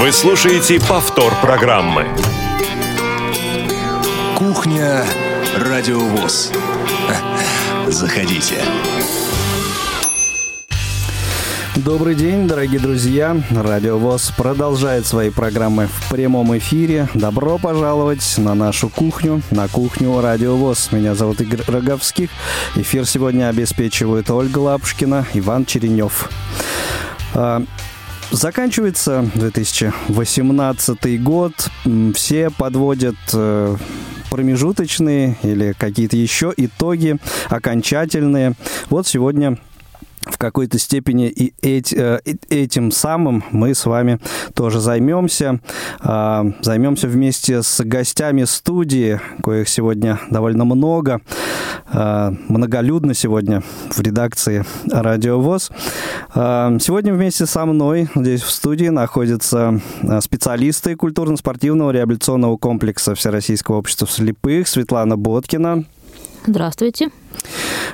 Вы слушаете повтор программы. Кухня Радиовоз. Заходите. Добрый день, дорогие друзья. Радио ВОЗ продолжает свои программы в прямом эфире. Добро пожаловать на нашу кухню, на кухню Радио ВОЗ. Меня зовут Игорь Роговских. Эфир сегодня обеспечивают Ольга Лапушкина, Иван Черенев. Заканчивается 2018 год. Все подводят э, промежуточные или какие-то еще итоги окончательные. Вот сегодня в какой-то степени и э, этим самым мы с вами тоже займемся. А, займемся вместе с гостями студии, коих сегодня довольно много. А, многолюдно сегодня в редакции Радио ВОЗ. А, сегодня вместе со мной здесь в студии находятся специалисты культурно-спортивного реабилитационного комплекса Всероссийского общества слепых Светлана Боткина. Здравствуйте.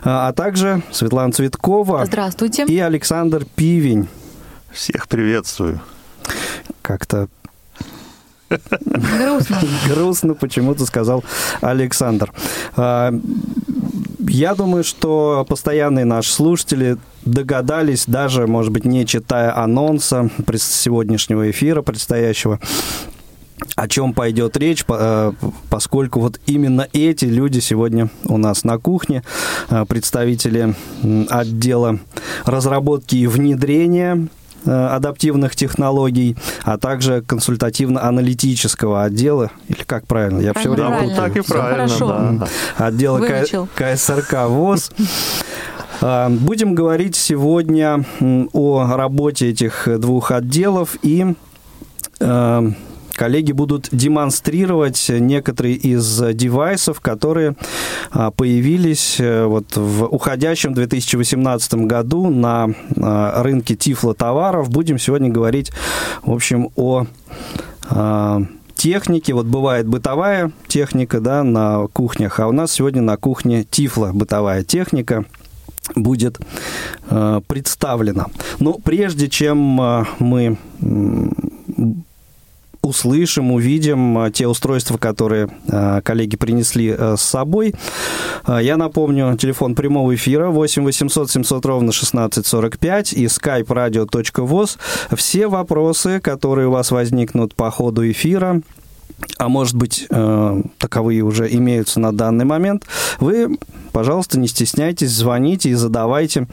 А, а также Светлана Цветкова. Здравствуйте. И Александр Пивень. Всех приветствую. Как-то Грустно. Грустно почему-то сказал Александр. А, я думаю, что постоянные наши слушатели догадались, даже, может быть, не читая анонса сегодняшнего эфира предстоящего, о чем пойдет речь, э, поскольку вот именно эти люди сегодня у нас на кухне, э, представители отдела разработки и внедрения э, адаптивных технологий, а также консультативно-аналитического отдела, или как правильно? Я все время путаю. Так и правильно, да. Отдела Выучил. КСРК ВОЗ. Будем говорить сегодня о работе этих двух отделов и коллеги будут демонстрировать некоторые из девайсов, которые а, появились э, вот в уходящем 2018 году на а, рынке тифлотоваров. Будем сегодня говорить, в общем, о а, технике. Вот бывает бытовая техника да, на кухнях, а у нас сегодня на кухне тифло бытовая техника будет э, представлена. Но прежде чем э, мы услышим, увидим а, те устройства, которые а, коллеги принесли а, с собой. Я напомню, телефон прямого эфира 8 800 700 ровно 1645 и skype radio.voz. Все вопросы, которые у вас возникнут по ходу эфира, а может быть, э, таковые уже имеются на данный момент, вы, пожалуйста, не стесняйтесь, звоните и задавайте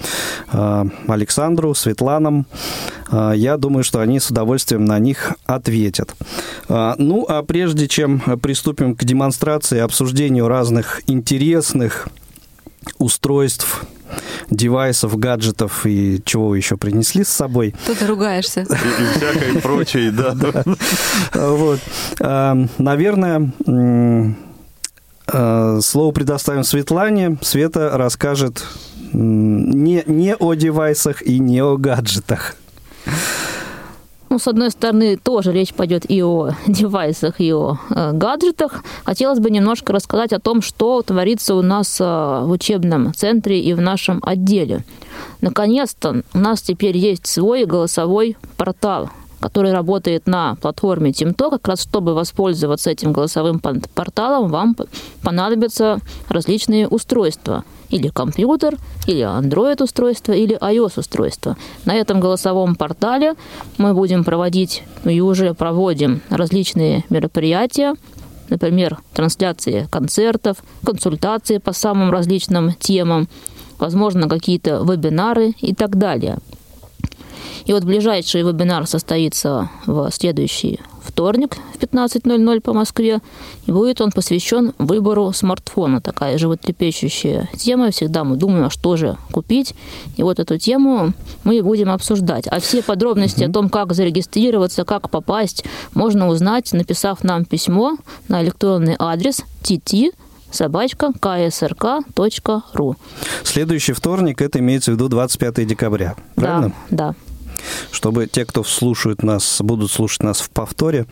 э, Александру, Светланам. Э, я думаю, что они с удовольствием на них ответят. Ну, а прежде чем приступим к демонстрации и обсуждению разных интересных устройств девайсов, гаджетов и чего вы еще принесли с собой. Тут ты ругаешься. И, и всякой прочей, да. Вот. А, наверное, а, слово предоставим Светлане. Света расскажет не, не о девайсах и не о гаджетах. Ну, с одной стороны, тоже речь пойдет и о девайсах, и о э, гаджетах. Хотелось бы немножко рассказать о том, что творится у нас э, в учебном центре и в нашем отделе. Наконец-то у нас теперь есть свой голосовой портал, который работает на платформе TeamTalk. Как раз чтобы воспользоваться этим голосовым порталом, вам понадобятся различные устройства – или компьютер, или Android-устройство, или iOS-устройство. На этом голосовом портале мы будем проводить, ну и уже проводим различные мероприятия, например, трансляции концертов, консультации по самым различным темам, возможно, какие-то вебинары и так далее. И вот ближайший вебинар состоится в следующий вторник в 15.00 по Москве. И будет он посвящен выбору смартфона. Такая животрепещущая тема. Всегда мы думаем, а что же купить. И вот эту тему мы будем обсуждать. А все подробности mm-hmm. о том, как зарегистрироваться, как попасть, можно узнать, написав нам письмо на электронный адрес tt собачка ksrk.ру. Следующий вторник, это имеется в виду 25 декабря, правильно? Да, да чтобы те, кто слушают нас, будут слушать нас в повторе,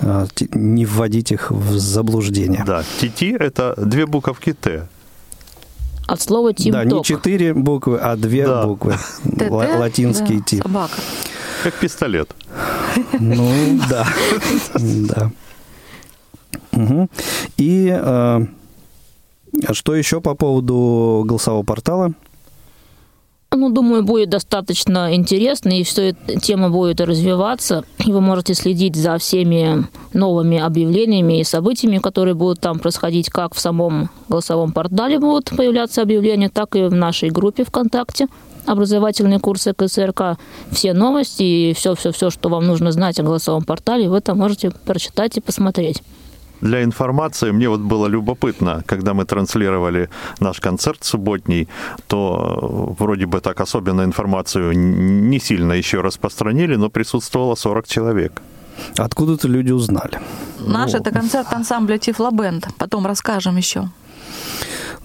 э, не вводить их в заблуждение. Да, ТТ – это две буковки Т. От слова «тим Да, не четыре буквы, а две да. буквы. Латинский тип. Собака. Как пистолет. Ну, да. Да. Угу. И э, что еще по поводу голосового портала? Ну, думаю, будет достаточно интересно, и все эта тема будет развиваться. И вы можете следить за всеми новыми объявлениями и событиями, которые будут там происходить, как в самом голосовом портале будут появляться объявления, так и в нашей группе ВКонтакте образовательные курсы КСРК, все новости и все-все-все, что вам нужно знать о голосовом портале, вы там можете прочитать и посмотреть для информации, мне вот было любопытно, когда мы транслировали наш концерт субботний, то э, вроде бы так особенно информацию не сильно еще распространили, но присутствовало 40 человек. Откуда-то люди узнали. Наш ну. это концерт ансамбля Тифлобенд. Потом расскажем еще.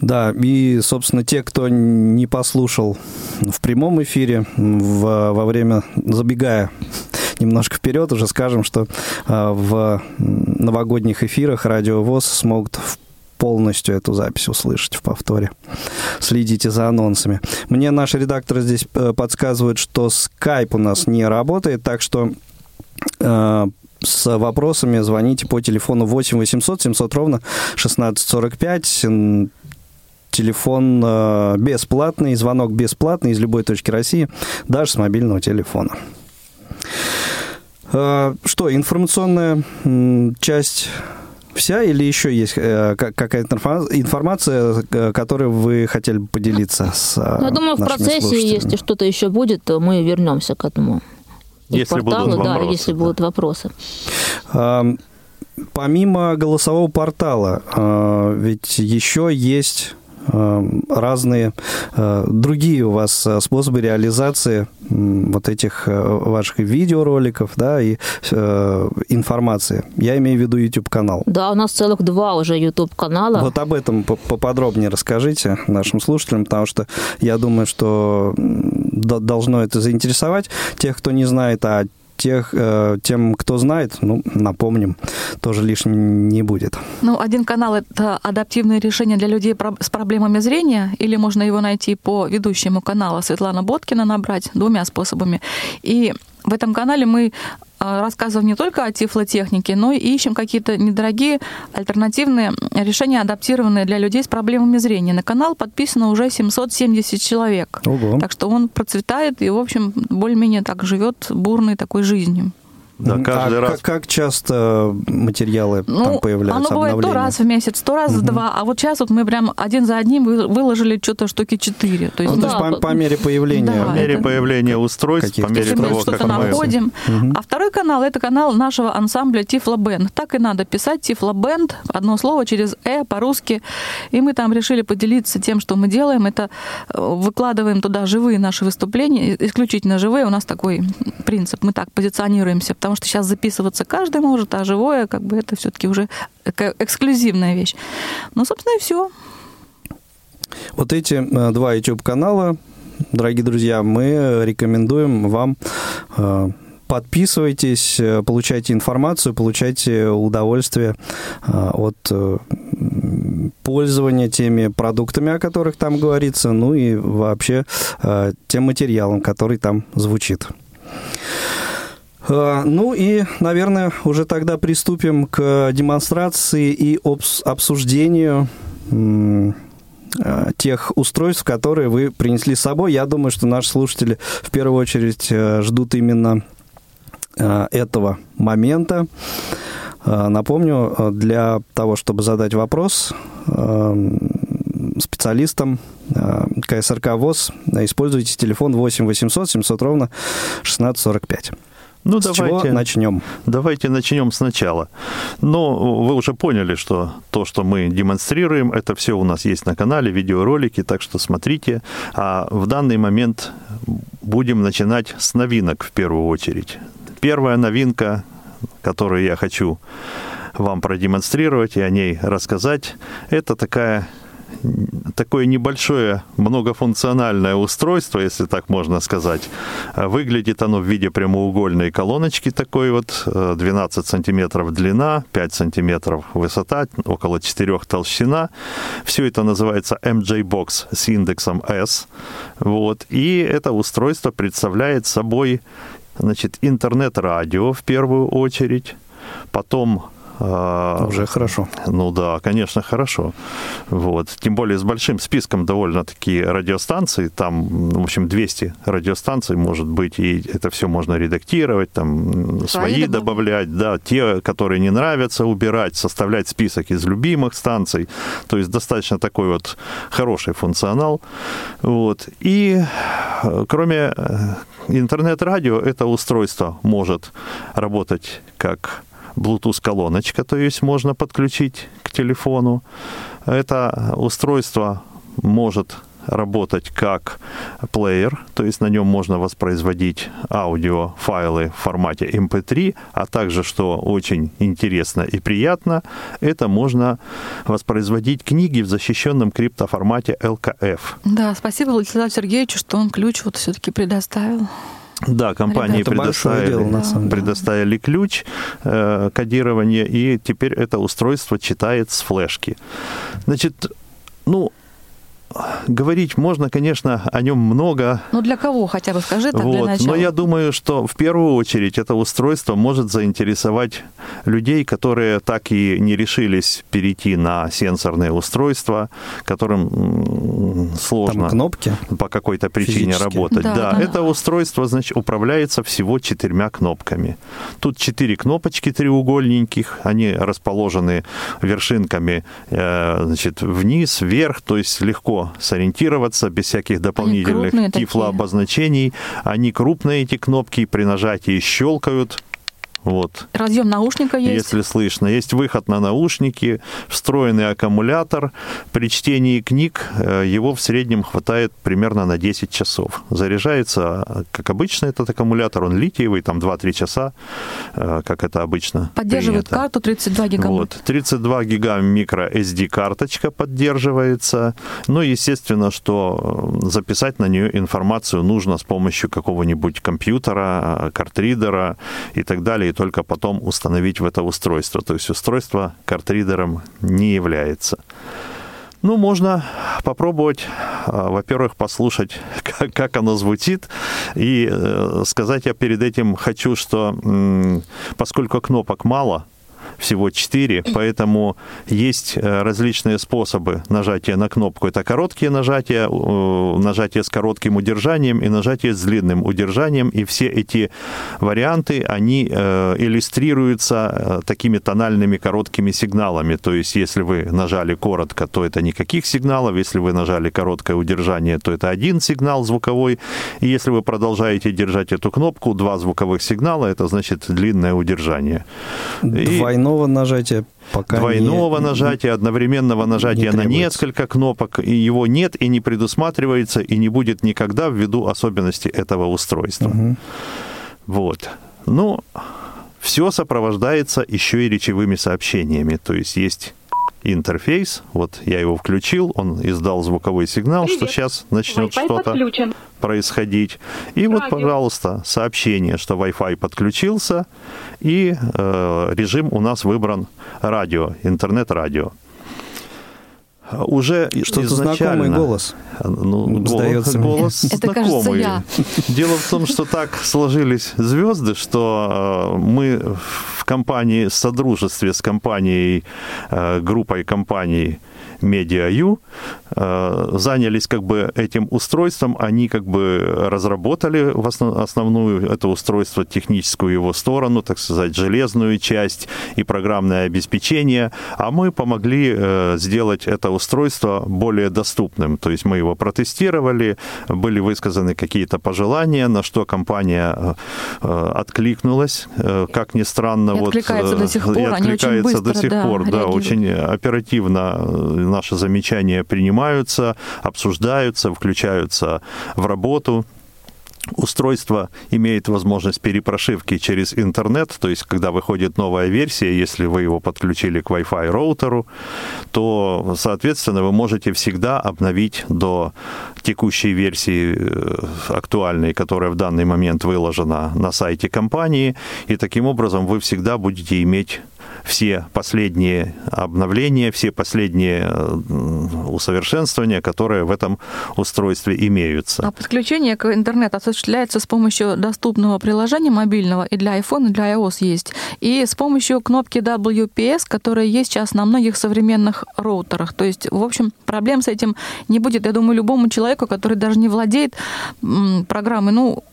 Да, и, собственно, те, кто не послушал в прямом эфире, в, во время, забегая немножко вперед, уже скажем, что а, в новогодних эфирах Радио ВОЗ смогут полностью эту запись услышать в повторе. Следите за анонсами. Мне наш редактор здесь э, подсказывает, что скайп у нас не работает, так что э, с вопросами звоните по телефону 8 800 700 ровно 1645 телефон э, бесплатный, звонок бесплатный из любой точки России, даже с мобильного телефона. Э, что, информационная часть вся или еще есть э, какая-то информация, которой вы хотели бы поделиться с ну, Я думаю, в процессе, если что-то еще будет, то мы вернемся к этому. Если порталу, будут вопросы, да, если да. будут вопросы. Помимо голосового портала, ведь еще есть разные э, другие у вас э, способы реализации вот этих э, ваших видеороликов, да, и информации. Я имею в виду YouTube-канал. Да, у нас целых два уже YouTube-канала. Вот об этом поподробнее расскажите нашим слушателям, потому что я думаю, что должно это заинтересовать тех, кто не знает, а тех, э, тем, кто знает, ну, напомним, тоже лишним не будет. Ну, один канал — это адаптивное решение для людей с проблемами зрения, или можно его найти по ведущему каналу Светлана Боткина набрать двумя способами. И в этом канале мы рассказываем не только о тифлотехнике, но и ищем какие-то недорогие альтернативные решения, адаптированные для людей с проблемами зрения. На канал подписано уже 770 человек. Ого. Так что он процветает и, в общем, более-менее так живет бурной такой жизнью. Да, каждый а раз. Как, как часто материалы ну, там появляются? Оно бывает то раз в месяц, то раз угу. в два. А вот сейчас вот мы прям один за одним выложили что-то штуки четыре. То есть, ну, да, то есть по, по мере появления. Да, по мере это... появления устройств, по мере того, мы что-то находим. Угу. А второй канал это канал нашего ансамбля Тифло Бенд. Так и надо писать Тифло Бенд, одно слово через э по-русски. И мы там решили поделиться тем, что мы делаем. Это э, выкладываем туда живые наши выступления, исключительно живые. У нас такой принцип. Мы так позиционируемся, потому что сейчас записываться каждый может, а живое, как бы это все-таки уже эксклюзивная вещь. Ну, собственно, и все. Вот эти э, два YouTube-канала, дорогие друзья, мы рекомендуем вам э, подписывайтесь, э, получайте информацию, получайте удовольствие от пользования теми продуктами, о которых там говорится, ну и вообще тем материалом, который там звучит. А, ну и, наверное, уже тогда приступим к демонстрации и обсуждению а, тех устройств, которые вы принесли с собой. Я думаю, что наши слушатели в первую очередь э, ждут именно э, этого момента. Напомню, э, для того, чтобы задать вопрос специалистам КСРК ВОЗ, используйте телефон 8 800 700 ровно 1645. Ну, С давайте, чего начнем? Давайте начнем сначала. Но вы уже поняли, что то, что мы демонстрируем, это все у нас есть на канале, видеоролики, так что смотрите. А в данный момент будем начинать с новинок в первую очередь. Первая новинка, которую я хочу вам продемонстрировать и о ней рассказать, это такая такое небольшое многофункциональное устройство, если так можно сказать. Выглядит оно в виде прямоугольной колоночки такой вот, 12 э, сантиметров длина, 5 сантиметров высота, около 4 толщина. Все это называется MJ Box с индексом S. Вот. И это устройство представляет собой значит, интернет-радио в первую очередь, потом а, Уже хорошо. Ну да, конечно, хорошо. Вот. Тем более с большим списком довольно-таки радиостанций. Там, в общем, 200 радиостанций может быть, и это все можно редактировать, там свои, свои добавлять, да, те, которые не нравятся, убирать, составлять список из любимых станций. То есть достаточно такой вот хороший функционал. Вот. И э, кроме э, интернет-радио, это устройство может работать как Bluetooth-колоночка, то есть можно подключить к телефону. Это устройство может работать как плеер, то есть на нем можно воспроизводить аудиофайлы в формате MP3, а также, что очень интересно и приятно, это можно воспроизводить книги в защищенном криптоформате LKF. Да, спасибо Владиславу Сергеевичу, что он ключ вот все-таки предоставил. Да, компании предоставили, дело, на самом предоставили ключ э, кодирования, и теперь это устройство читает с флешки. Значит, ну, говорить можно, конечно, о нем много. Ну, для кого хотя бы скажи так вот. для начала. Но я думаю, что в первую очередь это устройство может заинтересовать людей, которые так и не решились перейти на сенсорные устройства, которым сложно Там кнопки по какой-то причине Физически. работать. Да, да, да, это устройство, значит, управляется всего четырьмя кнопками. Тут четыре кнопочки треугольненьких, они расположены вершинками, э, значит, вниз, вверх, то есть легко сориентироваться без всяких дополнительных тифлообозначений. Они крупные, эти кнопки, при нажатии щелкают. Вот. Разъем наушника есть. Если слышно. Есть выход на наушники, встроенный аккумулятор. При чтении книг э, его в среднем хватает примерно на 10 часов. Заряжается, как обычно, этот аккумулятор. Он литиевый, там 2-3 часа, э, как это обычно Поддерживает принято. карту 32 гига. Вот. 32 гига микро SD карточка поддерживается. Ну, естественно, что э, записать на нее информацию нужно с помощью какого-нибудь компьютера, картридера и так далее только потом установить в это устройство. То есть устройство картридером не является. Ну, можно попробовать, а, во-первых, послушать, как, как оно звучит, и э, сказать я перед этим хочу, что поскольку кнопок мало, всего 4, поэтому есть э, различные способы нажатия на кнопку. Это короткие нажатия, нажатие с коротким удержанием и нажатие с длинным удержанием. И все эти варианты, они э, иллюстрируются э, такими тональными короткими сигналами. То есть, если вы нажали коротко, то это никаких сигналов. Если вы нажали короткое удержание, то это один сигнал звуковой. И если вы продолжаете держать эту кнопку, два звуковых сигнала, это значит длинное удержание. Двойное двойного нажатия пока Двойного не, нажатия, одновременного нажатия не на несколько кнопок, и его нет и не предусматривается, и не будет никогда ввиду особенностей этого устройства. Угу. Вот. Ну, все сопровождается еще и речевыми сообщениями. То есть есть интерфейс, вот я его включил, он издал звуковой сигнал, Привет. что сейчас начнет что-то происходить. И Радио. вот, пожалуйста, сообщение, что Wi-Fi подключился, и э, режим у нас выбран радио, интернет-радио уже Что-то знакомый голос. Ну, Сдается голос, голос Это, знакомый. Кажется, я. Дело в том, что так сложились звезды, что э, мы в компании, в содружестве с компанией, группой компаний MediaU, э, занялись как бы этим устройством, они как бы разработали в основ, основную это устройство, техническую его сторону, так сказать, железную часть и программное обеспечение, а мы помогли э, сделать это устройство более доступным. То есть мы его протестировали, были высказаны какие-то пожелания, на что компания э, откликнулась, как ни странно. И вот, откликается до сих пор, и откликается они очень быстро, до сих да, пор, да, очень оперативно наши замечания принимаются, обсуждаются, включаются в работу. Устройство имеет возможность перепрошивки через интернет, то есть когда выходит новая версия, если вы его подключили к Wi-Fi роутеру, то, соответственно, вы можете всегда обновить до текущей версии э, актуальной, которая в данный момент выложена на сайте компании, и таким образом вы всегда будете иметь все последние обновления, все последние усовершенствования, которые в этом устройстве имеются. А подключение к интернету осуществляется с помощью доступного приложения мобильного и для iPhone, и для iOS есть, и с помощью кнопки WPS, которая есть сейчас на многих современных роутерах. То есть, в общем, проблем с этим не будет. Я думаю, любому человеку, который даже не владеет программой, ну,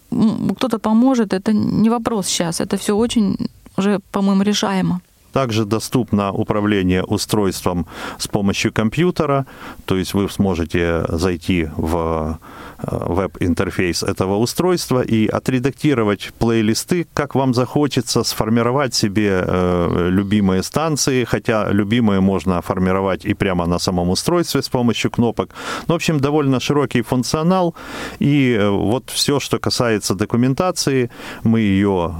кто-то поможет, это не вопрос сейчас. Это все очень уже, по-моему, решаемо. Также доступно управление устройством с помощью компьютера, то есть вы сможете зайти в веб-интерфейс этого устройства и отредактировать плейлисты, как вам захочется, сформировать себе э, любимые станции, хотя любимые можно формировать и прямо на самом устройстве с помощью кнопок. Ну, в общем, довольно широкий функционал, и э, вот все, что касается документации, мы ее,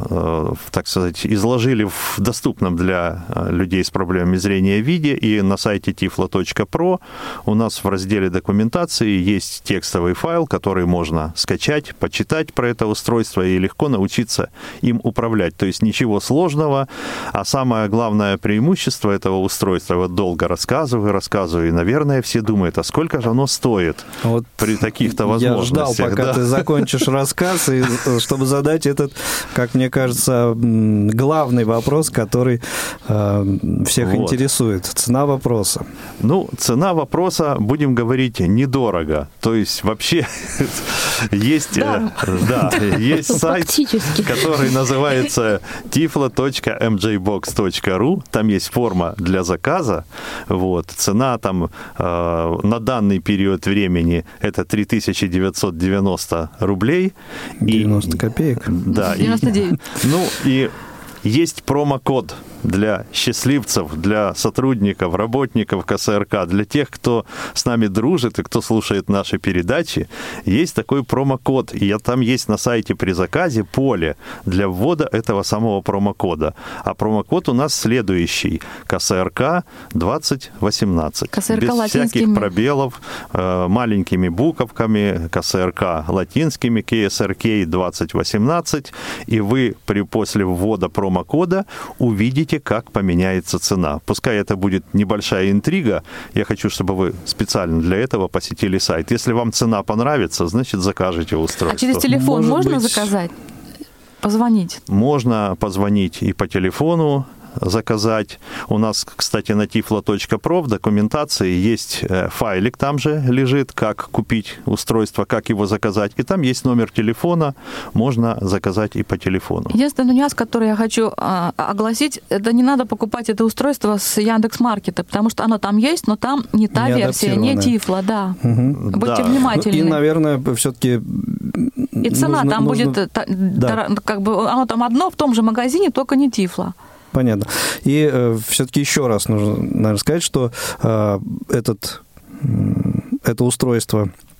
так сказать, изложили в доступном для людей с проблемами зрения виде, и на сайте tiflo.pro у нас в разделе документации есть текстовый файл, который можно скачать, почитать про это устройство и легко научиться им управлять. То есть ничего сложного, а самое главное преимущество этого устройства, вот долго рассказываю, рассказываю, и, наверное, все думают, а сколько же оно стоит вот при таких-то возможностях? Я ждал, пока да. ты закончишь рассказ, и, э, чтобы задать этот, как мне кажется, главный вопрос, который э, всех вот. интересует. Цена вопроса. Ну, цена вопроса, будем говорить, недорого. То есть вообще есть, да. Да, есть сайт, который называется tiflo.mjbox.ru. Там есть форма для заказа. Вот. Цена там э, на данный период времени это 3990 рублей. 90 и, копеек. Да. 99. И, ну и есть промокод для счастливцев, для сотрудников, работников КСРК, для тех, кто с нами дружит и кто слушает наши передачи, есть такой промокод. И там есть на сайте при заказе поле для ввода этого самого промокода. А промокод у нас следующий. КСРК 2018. КСРК Без латинскими. всяких пробелов, э, маленькими буковками, КСРК латинскими, КСРК 2018. И вы при, после ввода промокода увидите посмотрите, как поменяется цена. Пускай это будет небольшая интрига, я хочу, чтобы вы специально для этого посетили сайт. Если вам цена понравится, значит, закажете устройство. А через телефон Может можно быть... заказать? Позвонить? Можно позвонить и по телефону, заказать. У нас, кстати, на tiflo.pro в документации есть э, файлик там же лежит, как купить устройство, как его заказать. И там есть номер телефона, можно заказать и по телефону. Единственный нюанс, который я хочу а, огласить, это не надо покупать это устройство с Яндекс Маркета, потому что оно там есть, но там не та не версия, не Тифло, да. Угу. Будьте да. внимательны. Ну, и, наверное, все-таки и цена нужно, там нужно... будет, да. как бы, оно там одно в том же магазине, только не Тифло. Понятно. И э, все-таки еще раз нужно, наверное, сказать, что э, этот, это устройство Э,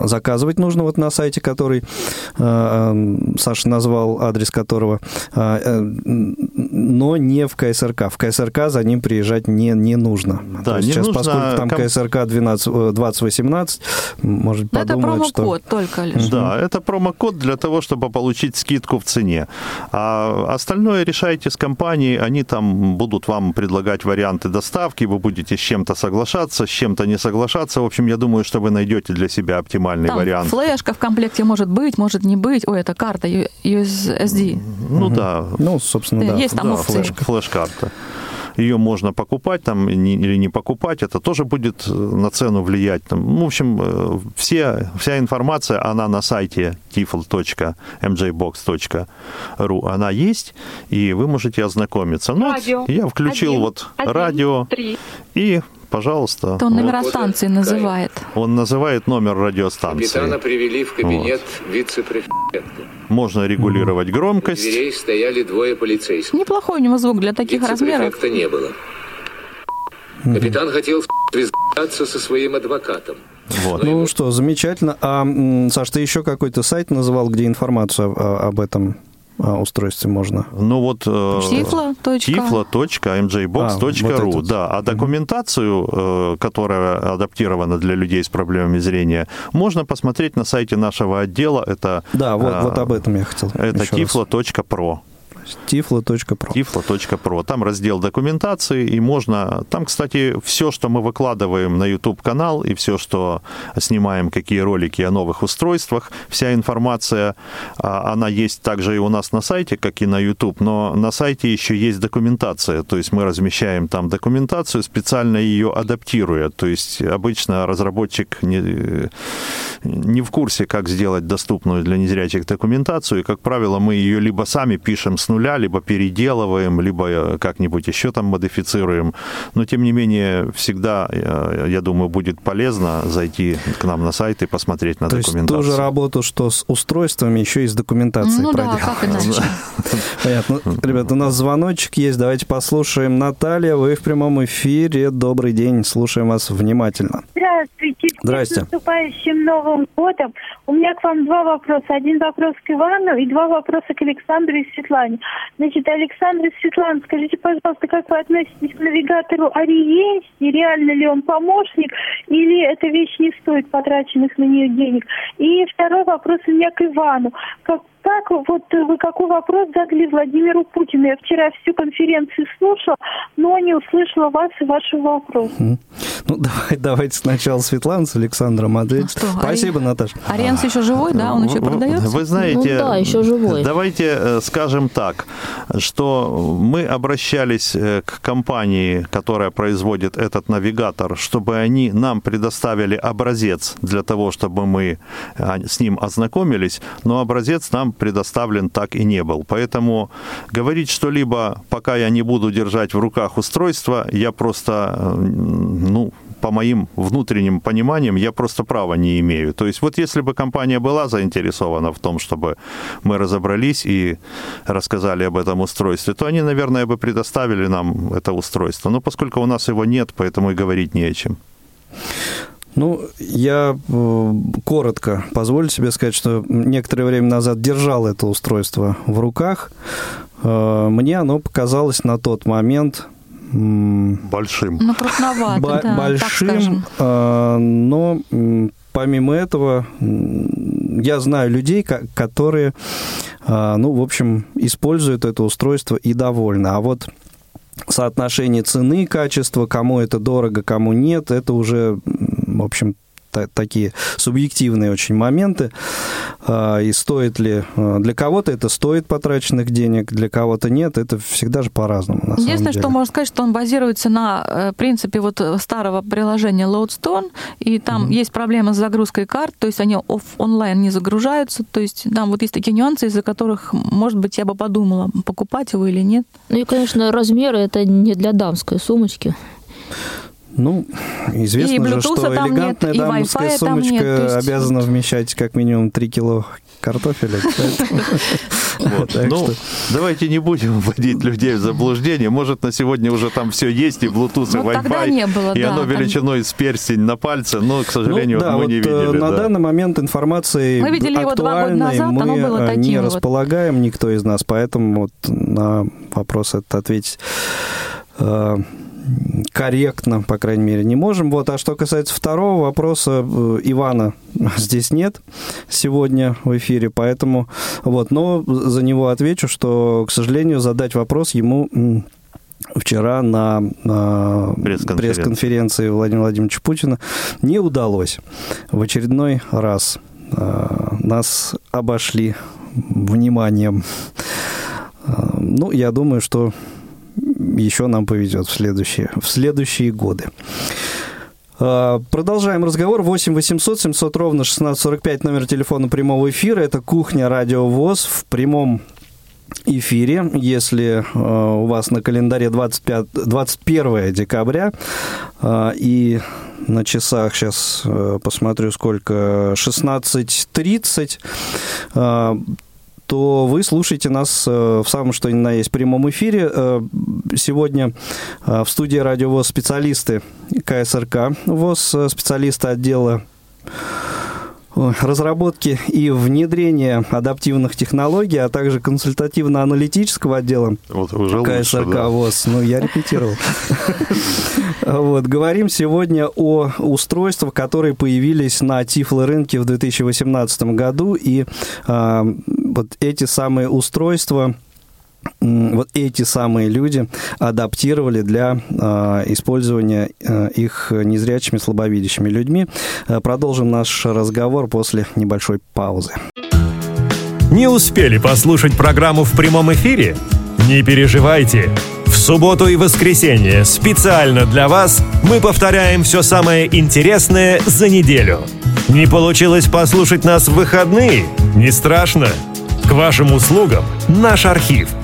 заказывать нужно вот на сайте, который э, Саша назвал, адрес которого, э, но не в КСРК. В КСРК за ним приезжать не, не нужно. Да, не сейчас, нужно... поскольку там КСРК 12, 2018, может но подумают, это промокод что... только лишь. Да, это промокод для того, чтобы получить скидку в цене. А остальное решайте с компанией, они там будут вам предлагать варианты доставки, вы будете с чем-то соглашаться, с чем-то не соглашаться. В общем, я думаю, что вы найдете для себя себя оптимальный Там вариант. флешка в комплекте может быть, может не быть. Ой, это карта USSD. Ну угу. да. Ну, собственно, да. Есть там да, опции. Флеш, флеш-карта ее можно покупать там или не покупать, это тоже будет на цену влиять. Там, ну, в общем, э, все, вся информация, она на сайте tifl.mjbox.ru, она есть, и вы можете ознакомиться. Ну, радио. я включил один, вот один, радио три. и пожалуйста. То он номера вот, станции называет. Он называет номер радиостанции. Капитана привели в кабинет вот. вице-префекта. Можно регулировать громкость. У дверей стояли двое полицейских. Неплохой у него звук для таких размеров. Не было. Капитан хотел связаться со своим адвокатом. Вот. Ну что, замечательно. А, Саш, ты еще какой-то сайт называл, где информацию об этом устройстве можно? Ну вот tiflo.mjbox.ru, tiflo.mjbox.ru, а, вот да. А документацию, э, которая адаптирована для людей с проблемами зрения, можно посмотреть на сайте нашего отдела. Это, да, вот, а, вот об этом я хотел. Это tiflo.pro. tiflo.pro. tiflo.pro. Там раздел документации, и можно... Там, кстати, все, что мы выкладываем на YouTube-канал, и все, что снимаем, какие ролики о новых устройствах, вся информация, а, она есть также и у нас на сайте, как и на YouTube, но на сайте еще есть документация, то есть мы размещаем там документацию, специально ее адаптируя, то есть обычно разработчик не, не в курсе, как сделать доступную для незрячих документацию, и, как правило, мы ее либо сами пишем с нуля, либо переделываем, либо э, как-нибудь еще там модифицируем. Но, тем не менее, всегда, э, я думаю, будет полезно зайти к нам на сайт и посмотреть на То документацию. есть ту же работу, что с устройствами, еще и с документацией Ну да, проделать. как иначе. Понятно. Ребят, у нас звоночек есть. Давайте послушаем. Наталья, вы в прямом эфире. Добрый день. Слушаем вас внимательно. Здравствуйте. Здрасте. С наступающим Новым годом. У меня к вам два вопроса. Один вопрос к Ивану и два вопроса к Александру и Светлане. Значит, Александр и Светлана, скажите, пожалуйста, как вы относитесь к навигатору Ориенси? Реально ли он помощник или эта вещь не стоит потраченных на нее денег? И второй вопрос у меня к Ивану. Как так, вот вы какой вопрос задали Владимиру Путину? Я вчера всю конференцию слушала, но не услышала вас и вашего вопроса. Ну, давай, давайте сначала Светлана с Александром ответит. что, Спасибо, Ари- Наташа. Ариенс еще живой, да? Он еще продается? Вы знаете, Ну да, еще живой. давайте э, скажем так, что мы обращались э, к компании, которая производит этот навигатор, чтобы они нам предоставили образец для того, чтобы мы а, с ним ознакомились, но образец нам предоставлен так и не был. Поэтому говорить что-либо, пока я не буду держать в руках устройство, я просто, ну, по моим внутренним пониманиям, я просто права не имею. То есть вот если бы компания была заинтересована в том, чтобы мы разобрались и рассказали об этом устройстве, то они, наверное, бы предоставили нам это устройство. Но поскольку у нас его нет, поэтому и говорить не о чем. Ну, я э, коротко позволю себе сказать, что некоторое время назад держал это устройство в руках. Э, Мне оно показалось на тот момент Большим. Ну, крупновато, Ба- да, так большим, скажем. э, но помимо этого я знаю людей, ко- которые, э, ну, в общем, используют это устройство и довольны. А вот соотношение цены и качества, кому это дорого, кому нет, это уже, в общем, та- такие субъективные очень моменты. А, И стоит ли... а, Для кого-то это стоит потраченных денег, для кого-то нет. Это всегда же по-разному, на самом Единственное, деле. что можно сказать, что он базируется на э, принципе вот э, старого приложения Loadstone, и там есть проблема с загрузкой карт, то есть они оф- онлайн не загружаются, то есть там вот есть такие нюансы, из-за которых, может быть, я бы подумала, покупать его или нет. Ну и, конечно, размеры это не для дамской сумочки. Ну, известно И же, что там нет, элегантная и дамская там сумочка нет, есть- обязана вмещать как минимум 3 кило картофеля. Ну, давайте не будем вводить людей в заблуждение. Может, на сегодня уже там все есть, и Bluetooth, и Ну, Wi-Fi, и оно величиной с перстень на пальце, но, к сожалению, Ну, мы не э, видели. На да. данный момент информации актуальной мы э, не располагаем, никто из нас, поэтому вот на вопрос этот ответить э, корректно, по крайней мере, не можем. Вот. А что касается второго вопроса, э, Ивана здесь нет сегодня в эфире, поэтому вот. Но за него отвечу, что, к сожалению, задать вопрос ему вчера на, на Пресс-конференции. пресс-конференции Владимира Владимировича Путина не удалось. В очередной раз э, нас обошли вниманием. Э, Ну, я думаю, что еще нам повезет в следующие, в следующие годы. Э, Продолжаем разговор. 8 800 700 ровно 1645 номер телефона прямого эфира. Это кухня Радио ВОЗ в прямом эфире. Если э, у вас на календаре 25, 21 декабря э, и на часах сейчас э, посмотрю сколько 16.30 э, то вы слушаете нас э, в самом что ни на есть прямом эфире. Э, Сегодня э, в студии Радио ВОЗ специалисты КСРК ВОЗ, специалисты отдела разработки и внедрения адаптивных технологий, а также консультативно-аналитического отдела Вот уже лучше, КСРК да. ВОЗ. Ну, я репетировал. Вот, говорим сегодня о устройствах, которые появились на Тифло-рынке в 2018 году. И а, вот эти самые устройства вот эти самые люди адаптировали для э, использования э, их незрячими, слабовидящими людьми. Э, продолжим наш разговор после небольшой паузы. Не успели послушать программу в прямом эфире? Не переживайте. В субботу и воскресенье специально для вас мы повторяем все самое интересное за неделю. Не получилось послушать нас в выходные? Не страшно. К вашим услугам наш архив –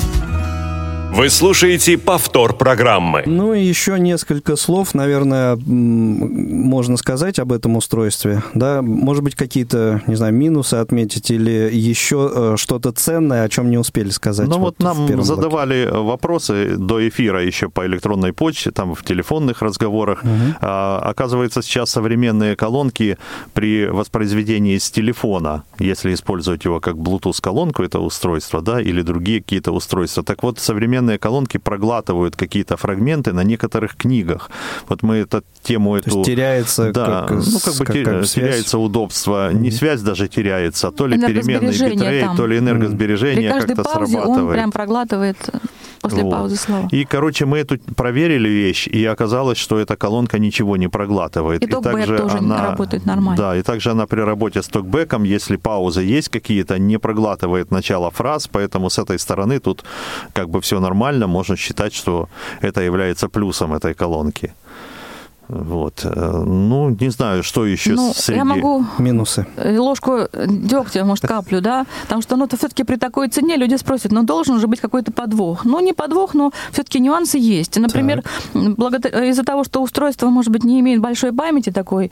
Вы слушаете повтор программы. Ну и еще несколько слов, наверное, можно сказать об этом устройстве. Да, может быть, какие-то, не знаю, минусы отметить или еще э, что-то ценное, о чем не успели сказать. Ну вот, вот нам задавали блоке. вопросы до эфира еще по электронной почте, там в телефонных разговорах. Угу. А, оказывается, сейчас современные колонки при воспроизведении с телефона, если использовать его как Bluetooth-колонку, это устройство, да, или другие какие-то устройства. Так вот, современные современные колонки проглатывают какие-то фрагменты на некоторых книгах. Вот мы эту тему эту... То есть теряется да, как, ну, как бы как, как теряется удобство. Mm-hmm. Не связь даже теряется, то ли переменный битрейт, то ли энергосбережение как-то срабатывает. он прям проглатывает после вот. паузы слова. И, короче, мы эту проверили вещь, и оказалось, что эта колонка ничего не проглатывает. И, и также тоже она работает нормально. Да, и также она при работе с токбеком, если паузы есть какие-то, не проглатывает начало фраз, поэтому с этой стороны тут как бы все нормально, можно считать, что это является плюсом этой колонки. Вот. Э, ну, не знаю, что еще ну, среди... Я могу минусы. Ложку дегтя, может, каплю, да? Потому что, ну, то все-таки при такой цене люди спросят, ну, должен же быть какой-то подвох. Ну, не подвох, но все-таки нюансы есть. Например, благодаря... из-за того, что устройство, может быть, не имеет большой памяти такой,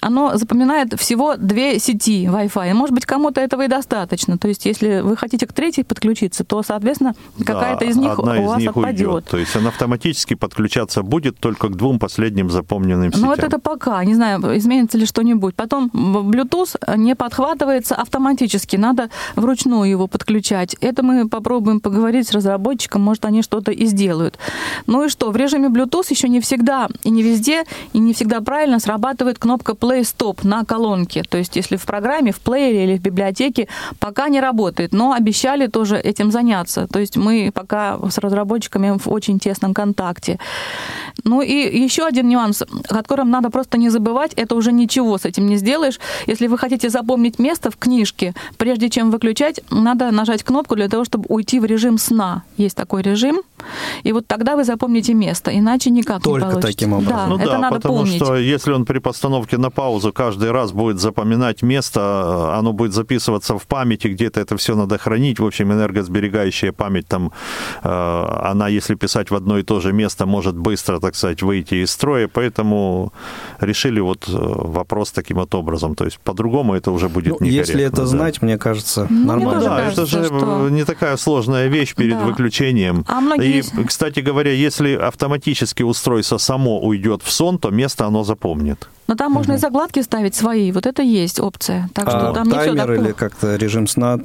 оно запоминает всего две сети Wi-Fi. Может быть, кому-то этого и достаточно. То есть, если вы хотите к третьей подключиться, то, соответственно, какая-то да, из них одна у вас них отпадет. Уйдет. То есть, она автоматически подключаться будет только к двум последним последним запомненным сетям. Ну вот это пока, не знаю, изменится ли что-нибудь. Потом Bluetooth не подхватывается автоматически, надо вручную его подключать. Это мы попробуем поговорить с разработчиком, может, они что-то и сделают. Ну и что, в режиме Bluetooth еще не всегда и не везде, и не всегда правильно срабатывает кнопка Play Stop на колонке. То есть если в программе, в плеере или в библиотеке пока не работает, но обещали тоже этим заняться. То есть мы пока с разработчиками в очень тесном контакте. Ну и еще один нюанс, о котором надо просто не забывать, это уже ничего с этим не сделаешь. Если вы хотите запомнить место в книжке, прежде чем выключать, надо нажать кнопку для того, чтобы уйти в режим сна. Есть такой режим, и вот тогда вы запомните место, иначе никак Только не получится. таким образом. Да, ну это да, надо потому помнить. что если он при постановке на паузу каждый раз будет запоминать место, оно будет записываться в памяти, где-то это все надо хранить. В общем, энергосберегающая память там, э, она, если писать в одно и то же место, может быстро, так сказать, выйти из строя, поэтому решили вот э, вопрос таким вот образом. То есть по-другому это уже будет ну, Если это да. знать, мне кажется, ну, нормально. Мне да, кажется, это же что... не такая сложная вещь перед да. выключением. А многие... И, кстати говоря, если автоматически устройство само уйдет в сон, то место оно запомнит. Но там можно и загладки ставить свои. Вот это есть опция. Так а что там не таймер все или как-то режим сна,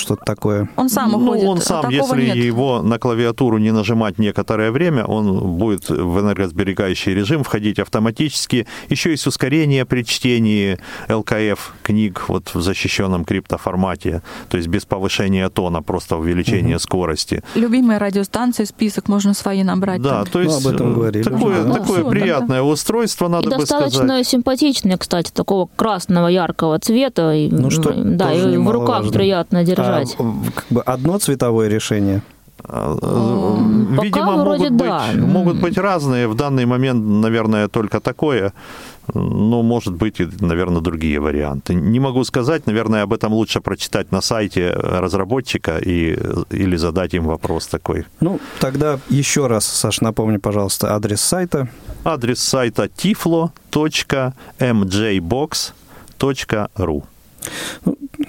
что-то такое? Он сам ну, уходит. он а сам, Такого если нет. его на клавиатуру не нажимать некоторое время, он будет в энергосберегающий режим входить автоматически. Еще есть ускорение при чтении ЛКФ книг вот в защищенном криптоформате, то есть без повышения тона, просто увеличение угу. скорости. Любимые радиостанции, список можно свои набрать. Да, там. то есть ну, об этом говорили. такое, Ну, такое всё, приятное устройство, надо и бы достаточно сказать. симпатичный, кстати, такого красного яркого цвета. Ну, что да, тоже и в руках немаловажно. приятно держать. А, как бы одно цветовое решение. Пока Видимо, вроде могут, да. быть, могут быть разные. В данный момент, наверное, только такое. Но, может быть, и, наверное, другие варианты. Не могу сказать. Наверное, об этом лучше прочитать на сайте разработчика и, или задать им вопрос такой. Ну, тогда еще раз, Саш, напомни, пожалуйста, адрес сайта. Адрес сайта tiflo.mjbox.ru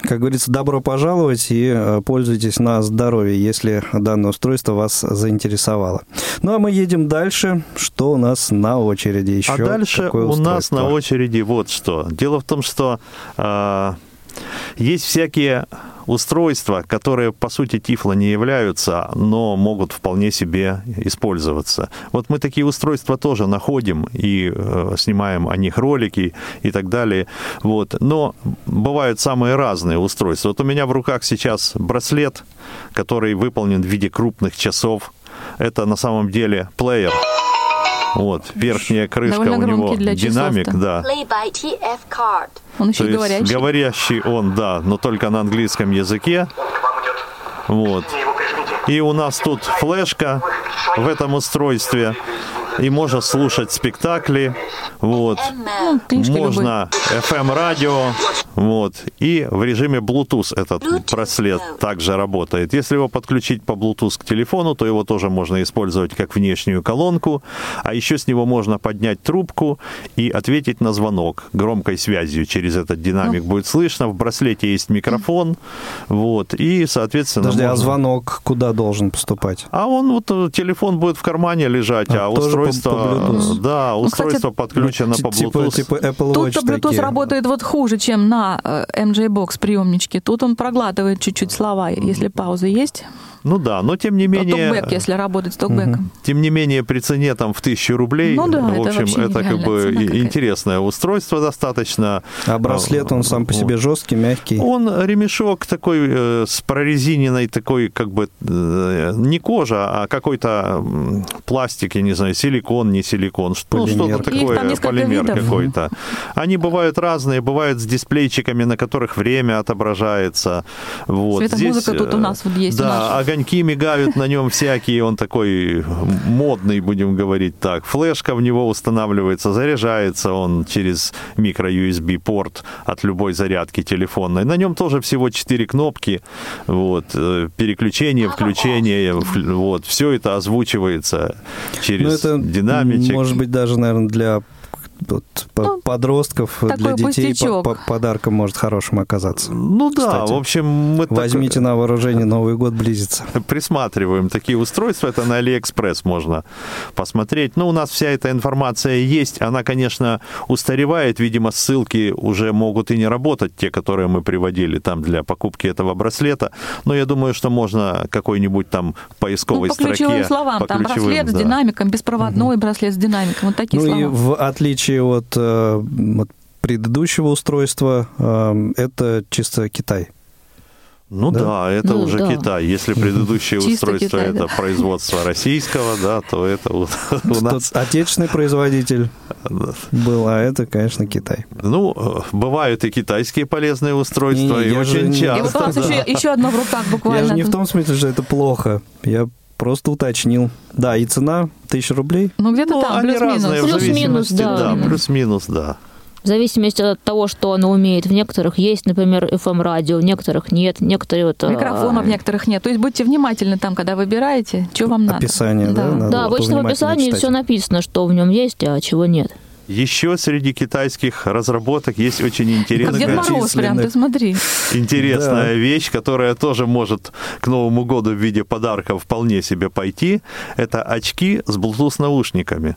Как говорится, добро пожаловать и э, пользуйтесь на здоровье, если данное устройство вас заинтересовало. Ну а мы едем дальше. Что у нас на очереди еще? А дальше у нас устройство? на очереди вот что. Дело в том, что э, есть всякие устройства, которые, по сути, тифло не являются, но могут вполне себе использоваться. Вот мы такие устройства тоже находим и э, снимаем о них ролики и так далее. Вот. Но бывают самые разные устройства. Вот у меня в руках сейчас браслет, который выполнен в виде крупных часов. Это на самом деле плеер. Вот, верхняя крышка Довольно у него для динамик, да. Play by TF card. Он еще То и есть говорящий. говорящий он, да, но только на английском языке. Вот. И у нас тут флешка в этом устройстве. И можно слушать спектакли. Вот. Ну. Можно FM-радио, вот, и в режиме Bluetooth этот браслет также работает. Если его подключить по Bluetooth к телефону, то его тоже можно использовать как внешнюю колонку, а еще с него можно поднять трубку и ответить на звонок громкой связью через этот Ну. динамик будет слышно. В браслете есть микрофон, вот, и, соответственно, Подожди, а можно- звонок куда должен поступать? а он вот э, телефон будет в кармане лежать, А, а, по- устройство, по Bluetooth. да, Ну, кстати, устройство подключено Т- по типа, Bluetooth. типа Apple Watch Тут-то Bluetooth такие. работает вот хуже, чем на э, MJ-Box приемничке. Тут он проглатывает чуть-чуть слова, если паузы есть. Ну да, но тем не А менее... Токбэк, если работать с токбэком. Тем не менее, при цене там в тысячу рублей, Ну да, в это общем, вообще это как бы интересное устройство достаточно. А браслет, он сам по себе жесткий, мягкий. Он ремешок такой э, с прорезиненной такой, как бы, э, не кожа, а какой-то пластик, я не знаю, силикон, не силикон, ну, что-то такое, полимер видов. какой-то. Они бывают разные, бывают с дисплейчиками, на которых время отображается. Вот. Светомузыка тут у э, нас вот есть, у Да. Огоньки мигают на нем всякие, он такой модный, будем говорить так. Флешка в него устанавливается, заряжается он через микро-USB порт от любой зарядки телефонной. На нем тоже всего 4 кнопки, вот, э, переключение, включение, вот, все это озвучивается Ну, через это, динамичек. может быть, даже, наверное, для вот, по- Ну, подростков, для детей по- по- подарком может хорошим оказаться. Ну да, Кстати, в общем, мы так- Возьмите на вооружение, Новый год близится. присматриваем такие устройства. Это на Алиэкспресс можно посмотреть. Ну, у нас вся эта информация есть. Она, конечно, устаревает. Видимо, ссылки уже могут и не работать, те, которые мы приводили там для покупки этого браслета. Но я думаю, что можно какой-нибудь там Ну, поисковой по строке... ключевым словам. по Там ключевым, браслет с да. динамиком, беспроводной браслет с динамиком. Вот такие Ну слова. и в отличие от, э, от предыдущего устройства, э, это чисто Китай. Ну Да? да, это Ну уже да. Китай. Если предыдущее Чисто устройство Китай, это да. производство российского, да, то это у, у нас... отечественный производитель был, а это, конечно, Китай. Ну, э, бывают и китайские полезные устройства, и я же очень не- часто. И вот у нас да. еще, еще одно в руках Я буквально. же не в том смысле, что это плохо. Я просто уточнил. Да, и цена тысяча рублей. Ну, где-то Ну, там, плюс-минус. в Плюс-минус, зависимости, да. да, плюс-минус, да. В зависимости от того, что оно умеет. В некоторых есть, например, FM-радио, в некоторых нет. Некоторые вот... а, Микрофонов некоторых нет. То есть будьте внимательны там, когда выбираете, что вам надо. Описание, да? надо Да, обычно в описании читать. все написано, что в нем есть, а чего нет. Еще среди китайских разработок есть очень интересная, Дед Мороз прям, ты смотри. интересная вещь, которая тоже может к Новому году в виде подарка вполне себе пойти. Это очки с Bluetooth-наушниками.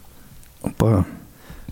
Опа.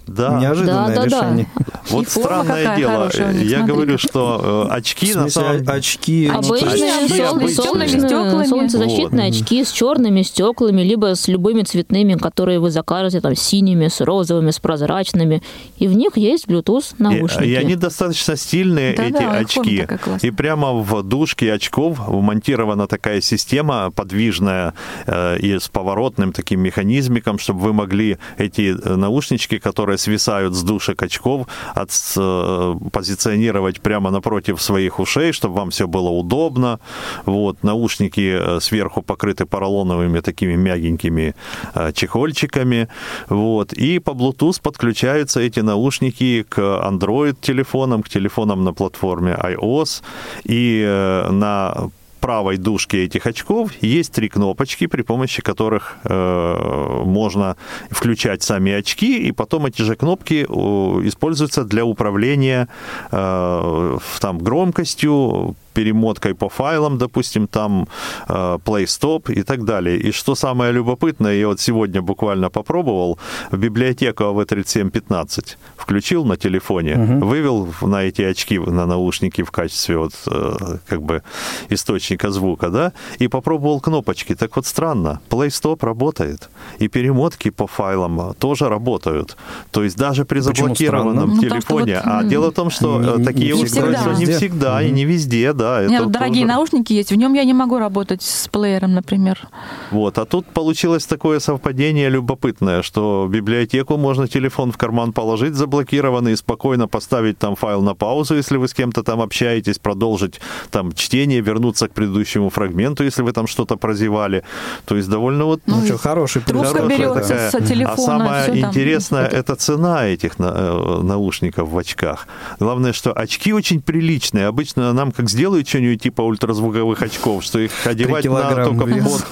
Да. Неожиданное Да, да, да. решение. Вот И странное дело. хорошая Я смотри. говорю, что э, очки на самом очки... Обычные очки стеклами. солнцезащитные Вот. очки с черными стеклами, либо с любыми цветными, которые вы закажете, там, с синими, с розовыми, с прозрачными. И в них есть Bluetooth И, наушники. и они достаточно стильные, эти очки. И прямо в дужке очков вмонтирована такая система подвижная э, и с поворотным таким механизмиком, чтобы вы могли эти э, наушнички, которые свисают с душек очков, от, э, позиционировать прямо напротив своих ушей, чтобы вам все было удобно. Вот, наушники э, сверху покрыты поролоновыми такими мягенькими э, чехольчиками. Вот, и по Bluetooth подключаются эти наушники к Android-телефонам, к телефонам на платформе iOS. И на правой дужке этих очков есть три кнопочки, при помощи которых э, можно включать сами очки, и потом эти же кнопки э, используются для управления э, там, громкостью, перемоткой по файлам, допустим, там э, play stop и так далее. И что самое любопытное, я вот сегодня буквально попробовал, в библиотеку AV3715 включил на телефоне, угу. вывел на эти очки, на наушники в качестве вот э, как бы источника звука, да, и попробовал кнопочки. Так вот странно, play stop работает, и перемотки по файлам тоже работают. То есть даже при заблокированном ну, телефоне. Вот, а дело в том, что не, э, такие не устройства не всегда и не везде, да. У меня дорогие тоже... наушники есть, в нем я не могу работать с плеером, например. Вот, а тут получилось такое совпадение любопытное, что в библиотеку можно телефон в карман положить заблокированный и спокойно поставить там файл на паузу, если вы с кем-то там общаетесь, продолжить там чтение, вернуться к предыдущему фрагменту, если вы там что-то прозевали. То есть довольно вот... Ну, ну что, хороший Трубка берется такая. с телефона. А самое интересное, там... это цена этих э, наушников в очках. Главное, что очки очень приличные. Обычно нам как сделают что-нибудь типа ультразвуковых очков, что их одевать надо только под,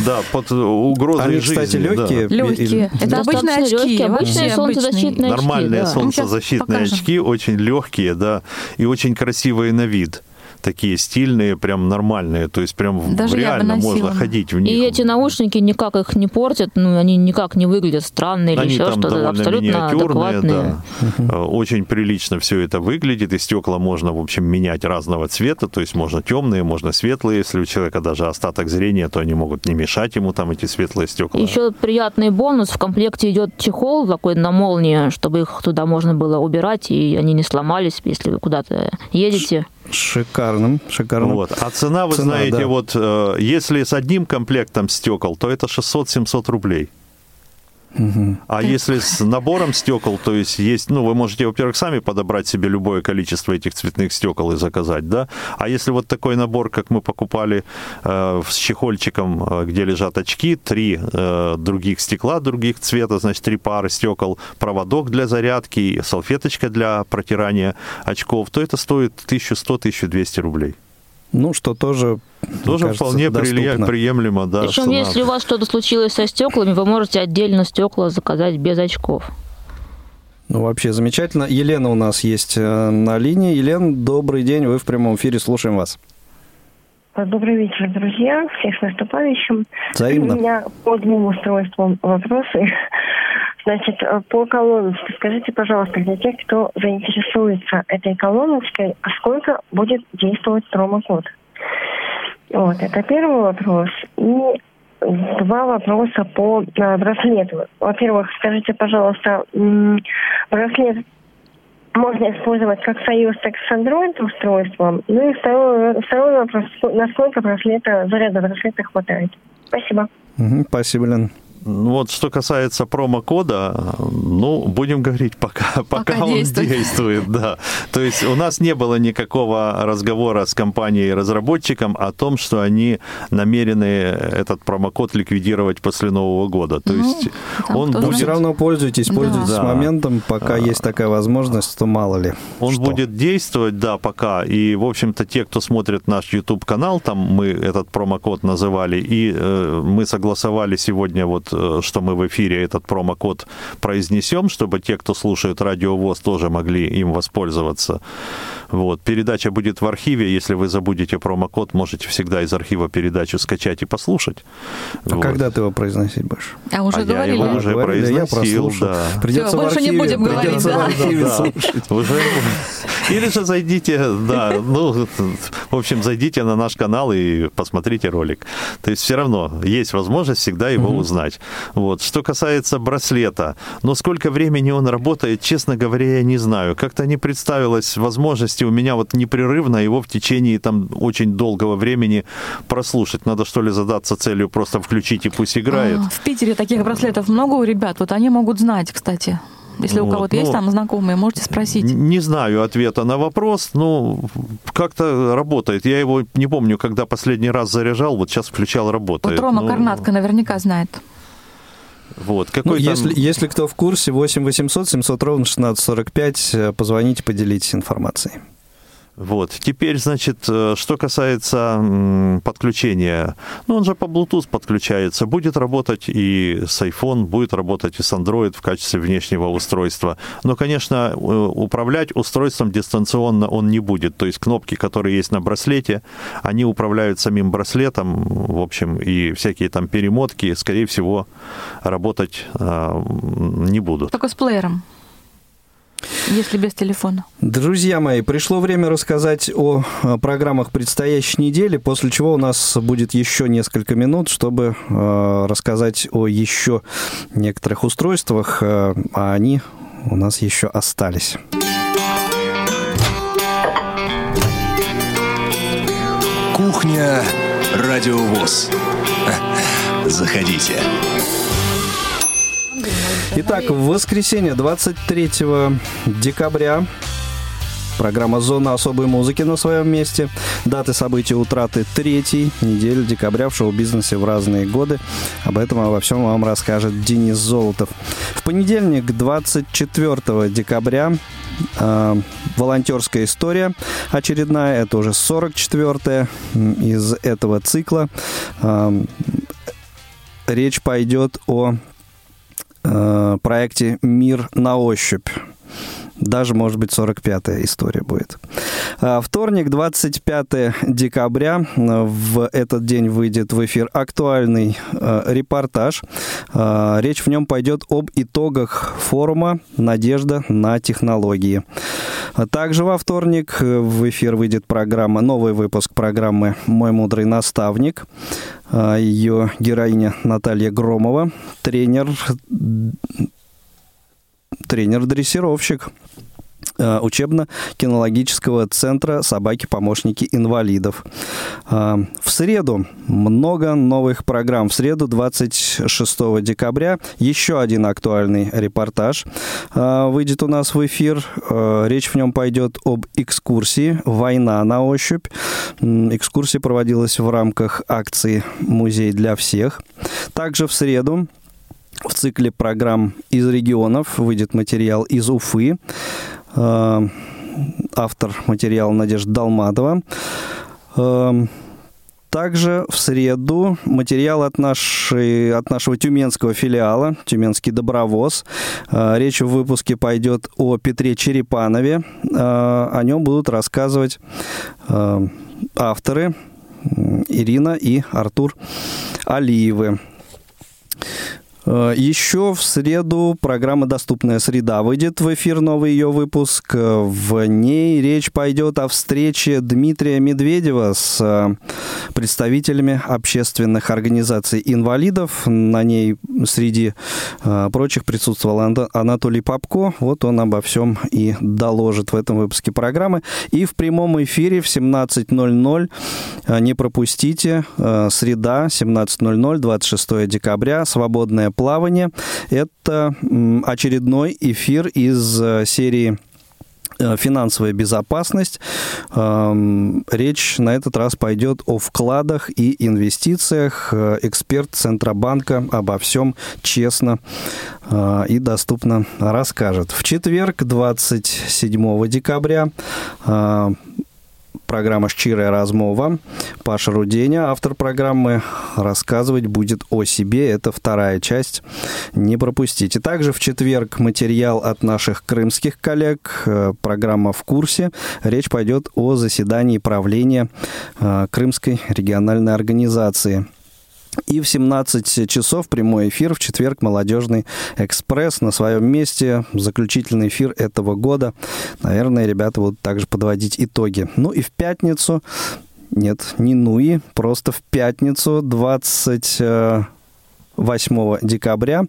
да, под угрозой Они, жизни. кстати, легкие. Да. Легкие. Это обычные очки. Легкие, обычные солнцезащитные очки. Нормальные да. солнцезащитные очки, очень легкие, да, и очень красивые на вид такие стильные, прям нормальные, то есть прям Даже реально можно ходить в них. И эти наушники никак их не портят, ну, они никак не выглядят странно или они еще что-то, абсолютно адекватные. Да. Очень прилично все это выглядит, и стекла можно, в общем, менять разного цвета, то есть можно темные, можно светлые, если у человека даже остаток зрения, то они могут не мешать ему там эти светлые стекла. Еще приятный бонус, в комплекте идет чехол такой на молнии, чтобы их туда можно было убирать, и они не сломались, если вы куда-то едете. Шикарным, шикарным. Вот. А цена, вы цена, знаете, да. вот э, если с одним комплектом стекол, то это 600-700 рублей. Угу. А если с набором стекол, то есть есть, ну, вы можете, во-первых, сами подобрать себе любое количество этих цветных стекол и заказать, да. А если вот такой набор, как мы покупали э, с чехольчиком, э, где лежат очки, три э, других стекла других цвета, значит, три пары стекол, проводок для зарядки, салфеточка для протирания очков, то это стоит 1100-1200 рублей. Ну, что тоже тоже кажется, вполне доступно. приемлемо, да. Причем, цена. если у вас что-то случилось со стеклами, вы можете отдельно стекла заказать без очков. Ну, вообще замечательно. Елена у нас есть э, на линии. Елена, добрый день, вы в прямом эфире, слушаем вас. Добрый вечер, друзья. Всех с наступающим. Взаимно. У меня по двум устройствам вопросы. Значит, э, по колоночке, скажите, пожалуйста, для тех, кто заинтересуется этой колоночкой, а сколько будет действовать промокод? Вот, это первый вопрос. И два вопроса по э, браслету. Во-первых, скажите, пожалуйста, браслет можно использовать как союз, так и с Android устройством. Ну и второй, второй вопрос, насколько браслета, заряда браслета хватает. Спасибо. Угу, спасибо, Лен. Ну вот что касается промокода, ну, будем говорить, пока, пока, пока он действует. действует, да. То есть у нас не было никакого разговора с компанией-разработчиком о том, что они намерены этот промокод ликвидировать после Нового года. То ну, есть он будет... все равно пользуйтесь, пользуйтесь да. моментом, пока а... есть такая возможность, то мало ли. Он что. будет действовать, да, пока. И, в общем-то, те, кто смотрит наш YouTube-канал, там мы этот промокод называли, и э, мы согласовали сегодня вот что мы в эфире этот промокод произнесем, чтобы те, кто слушает Радио ВОЗ, тоже могли им воспользоваться. Вот. Передача будет в архиве. Если вы забудете промокод, можете всегда из архива передачу скачать и послушать. А вот. когда ты его произносить будешь? А уже а говорили? Я его уже говорили, произносил, я да. Придется Все, больше архиве, не будем говорить, да? да. Уже... Или же зайдите, да, ну, в общем, зайдите на наш канал и посмотрите ролик. То есть все равно есть возможность всегда его угу. узнать. Вот. Что касается браслета, но сколько времени он работает, честно говоря, я не знаю. Как-то не представилось возможности у меня вот непрерывно его в течение там очень долгого времени прослушать. Надо что ли задаться целью просто включить и пусть играет. А, в Питере таких браслетов много у ребят. Вот они могут знать, кстати. Если вот, у кого-то ну, есть там знакомые, можете спросить. Не знаю ответа на вопрос, но как-то работает. Я его не помню, когда последний раз заряжал, вот сейчас включал, работает. Вот Рома ну, Карнатка наверняка знает. Вот, какой ну, там... если, если кто в курсе, 8 800 700 ровно 1645, э, позвоните, поделитесь информацией. Вот. Теперь, значит, э, что касается подключения, ну, он же по Bluetooth подключается, будет работать и с iPhone, будет работать и с Android в качестве внешнего устройства. Но, конечно, управлять устройством дистанционно он не будет. То есть кнопки, которые есть на браслете, они управляют самим браслетом, в общем, и всякие там перемотки, скорее всего, работать э, не будут. Только с плеером если без телефона. Друзья мои, пришло время рассказать о программах предстоящей недели, после чего у нас будет еще несколько минут, чтобы э, рассказать о еще некоторых устройствах, э, а они у нас еще остались. Кухня Радиовоз. Заходите. Итак, в воскресенье 23 декабря Программа «Зона особой музыки» на своем месте. Даты событий утраты третьей недели декабря в шоу-бизнесе в разные годы. Об этом обо всем вам расскажет Денис Золотов. В понедельник, 24 декабря, э, волонтерская история очередная. Это уже 44-я из этого цикла. Э, речь пойдет о проекте «Мир на ощупь». Даже, может быть, 45-я история будет. А, вторник, 25 декабря. В этот день выйдет в эфир актуальный э, репортаж. Э, речь в нем пойдет об итогах форума «Надежда на технологии». Также во вторник в эфир выйдет программа, новый выпуск программы «Мой мудрый наставник». Ее героиня Наталья Громова, тренер тренер-дрессировщик э, учебно-кинологического центра «Собаки-помощники инвалидов». Э, в среду много новых программ. В среду, 26 декабря, еще один актуальный репортаж э, выйдет у нас в эфир. Речь в нем пойдет об экскурсии «Война на ощупь». Экскурсия проводилась в рамках акции «Музей для всех». Также в среду в цикле программ из регионов выйдет материал из Уфы. Э, автор материала Надежда Долматова. Э, также в среду материал от, нашей, от нашего тюменского филиала, Тюменский добровоз. Э, речь в выпуске пойдет о Петре Черепанове. О нем будут рассказывать авторы Ирина и Артур Алиевы. Э, Еще в среду программа «Доступная среда» выйдет в эфир новый ее выпуск. В ней речь пойдет о встрече Дмитрия Медведева с э, представителями общественных организаций инвалидов. На ней среди э, прочих присутствовал Анатолий Попко. Вот он обо всем и доложит в этом выпуске программы. И в прямом эфире в 17.00 не пропустите. Среда, 17.00, 26 декабря. Свободная плавание. Это очередной эфир из э, серии э, финансовая безопасность. Эм, речь на этот раз пойдет о вкладах и инвестициях. Э, эксперт Центробанка обо всем честно и доступно расскажет. В четверг, 27 декабря, программа «Щирая размова». Паша Руденя, автор программы, рассказывать будет о себе. Это вторая часть. Не пропустите. Также в четверг материал от наших крымских коллег. Э, программа «В курсе». Речь пойдет о заседании правления э, Крымской региональной организации. И в 17 часов прямой эфир в четверг «Молодежный экспресс» на своем месте. Заключительный эфир этого года. Наверное, ребята будут также подводить итоги. Ну и в пятницу, нет, не нуи, просто в пятницу 20 8 декабря.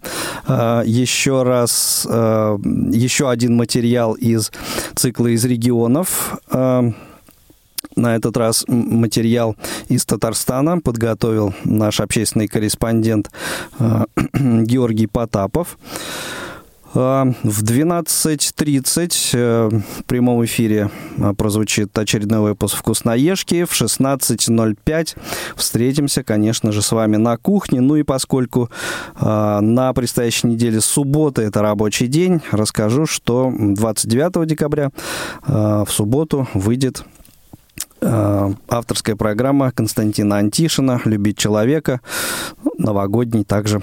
Э, еще раз, э, еще один материал из цикла из регионов э, на этот раз материал из Татарстана подготовил наш общественный корреспондент э, Георгий Потапов. А, В 12.30 э, в прямом эфире а, прозвучит очередной выпуск «Вкусноежки». В 16.05 встретимся, конечно же, с вами на кухне. Ну и поскольку а, на предстоящей неделе суббота – это рабочий день, расскажу, что 29 декабря в субботу выйдет авторская программа Константина Антишина «Любить человека». Новогодний также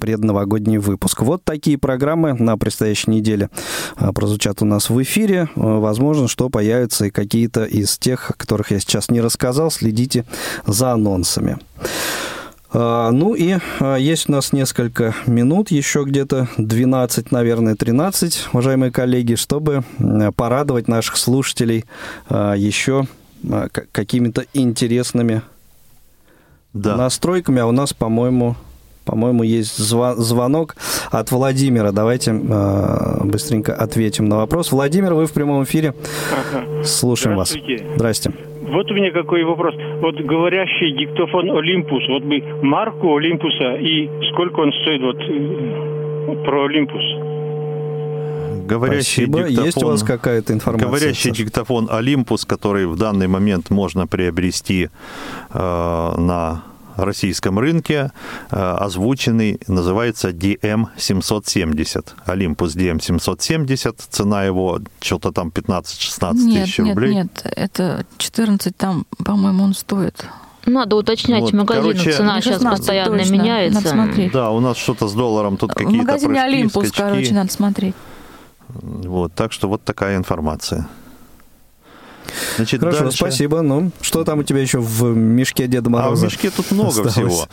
предновогодний выпуск. Вот такие программы на предстоящей неделе а, прозвучат у нас в эфире. А, Возможно, что появятся и какие-то из тех, о которых я сейчас не рассказал. Следите за анонсами. Ну и есть у нас несколько минут, еще где-то 12, наверное, 13, уважаемые коллеги, чтобы порадовать наших слушателей еще какими-то интересными Да. настройками. А у нас, по-моему, по-моему, есть зва- звонок от Владимира. Давайте а, быстренько ответим на вопрос. Владимир, вы в прямом эфире. Ага. Слушаем вас. Здравствуйте. Здрасте. Вот у меня какой вопрос. Вот говорящий диктофон Олимпус, вот бы марку Олимпуса и сколько он стоит вот э, про Олимпус? Говорящий Спасибо. диктофон, Есть у вас какая-то информация? Говорящий Саша? диктофон Olympus, который в данный момент можно приобрести э, на российском рынке, э, озвученный, называется DM770. Olympus DM770, цена его что-то там 15-16 Нет, тысяч нет, рублей. нет, это 14 там, по-моему, он стоит. Надо уточнять Вот, в магазинах, короче- цена сейчас 16 постоянно точно, меняется. надо смотреть. Да, у нас что-то с долларом, тут В какие-то магазине прыжки, Олимпус, скачки. короче, надо смотреть. Вот, так что вот такая информация. Значит, Хорошо, дальше. спасибо. Ну, что там у тебя еще в мешке Деда А в Мороза? мешке тут много осталось? всего.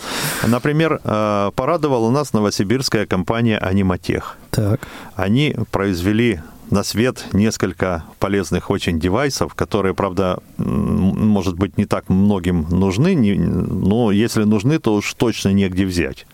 Например, э, порадовала нас новосибирская компания «Аниматех». Так. Они произвели на свет несколько полезных очень девайсов, которые, правда, может быть, не так многим нужны, но если нужны, то уж точно негде взять.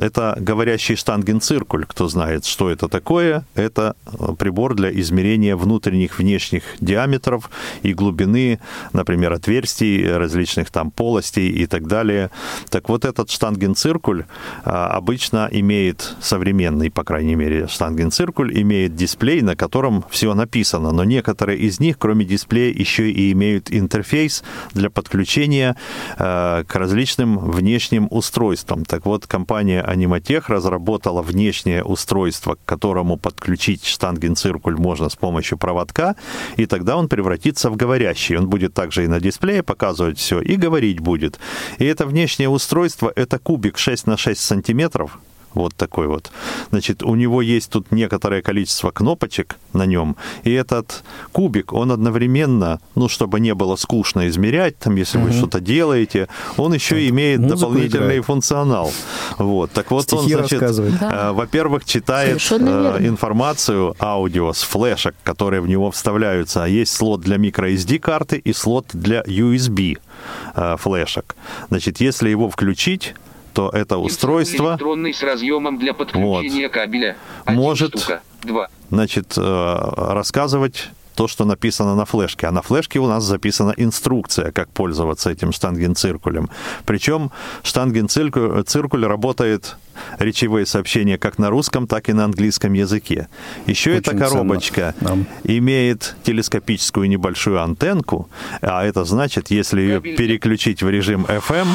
Это говорящий штангенциркуль, кто знает, что это такое. Это э, прибор для измерения внутренних, внешних диаметров и глубины, например, отверстий, различных там полостей и так далее. Так вот этот штангенциркуль а, обычно имеет, современный, по крайней мере, штангенциркуль, имеет дисплей, на котором все написано, но некоторые из них, кроме дисплея, еще и имеют интерфейс для подключения э, к различным внешним устройствам. Так вот, компания Animatech разработала внешнее устройство, к которому подключить штангенциркуль можно с помощью проводка, и тогда он превратится в говорящий. Он будет также и на дисплее показывать все, и говорить будет. И это внешнее устройство, это кубик 6 на 6 сантиметров, вот такой вот. Значит, у него есть тут некоторое количество кнопочек на нем, и этот кубик, он одновременно, ну, чтобы не было скучно измерять, там, если вы что-то делаете, он еще имеет музыку дополнительный играет. функционал. Вот, так вот он, Стихи значит, рассказывает. э, во-первых, читает э, информацию аудио с флешек, которые в него вставляются. Есть слот для microSD карты и слот для USB э, флешек. Значит, если его включить, то это устройство с разъемом для подключения кабеля. Один Может. штука. Значит, э, рассказывать то, что написано на флешке. А на флешке у нас записана инструкция, как пользоваться этим штангенциркулем. Причем штангенциркуль циркуль работает речевые сообщения как на русском, так и на английском языке. Еще эта Очень коробочка ценно имеет телескопическую небольшую антенку, а это значит, если ее переключить в режим FM,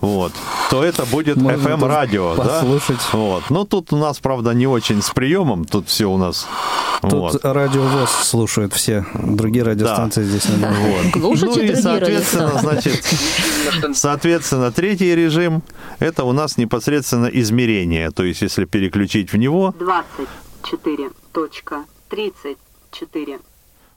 вот, то это будет Можно тоже FM-радио, да? послушать. Вот. Ну, тут у нас, правда, не очень с приемом, тут все у нас... Тут вот. радио ВОЗ слушают все. Другие радиостанции здесь не Вот. Ну и, соответственно, значит, соответственно, третий режим – это у нас непосредственно измерение. То есть, если переключить в него, 24.34.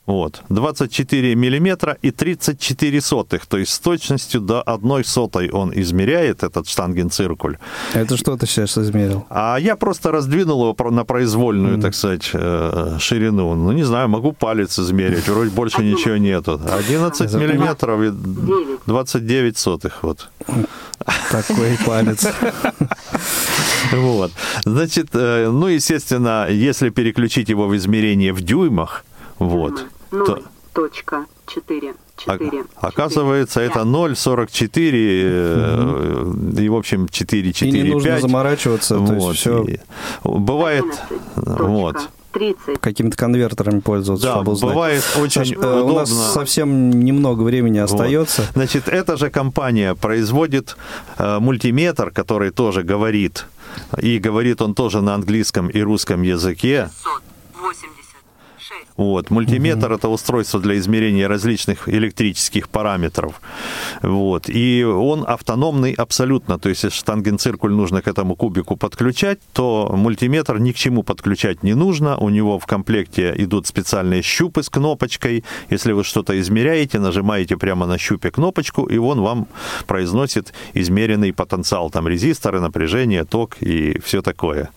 вот, 24 миллиметра и 34 сотых. То есть, с точностью до одной сотой он измеряет этот штангенциркуль. Это что ты сейчас измерил? А я просто раздвинул его на произвольную, так сказать, э, ширину. Ну, не знаю, могу палец измерить. Вроде больше ничего нету. 11 миллиметров и 29 сотых. Вот. Такой палец. Вот. Значит, э, ну, естественно, если переключить его в измерение в дюймах, вот, то, 0.44. 4. Оказывается, это 0,44 э, и, в общем, 4, 4, И не нужно 5. заморачиваться, то есть Вот. все И Бывает, вот. 30. какими-то конвертерами пользоваться, Да, чтобы узнать. бывает очень Саш, э, У нас удобно. совсем немного времени Вот. остается. Значит, эта же компания производит э, мультиметр, который тоже говорит, и говорит он тоже на английском и русском языке. 86. Вот. Мультиметр это устройство для измерения различных электрических параметров. Вот. И он автономный абсолютно. То есть, если штангенциркуль нужно к этому кубику подключать, то мультиметр ни к чему подключать не нужно. У него в комплекте идут специальные щупы с кнопочкой. Если вы что-то измеряете, нажимаете прямо на щупе кнопочку, и он вам произносит измеренный потенциал. Там резисторы, напряжение, ток и все такое.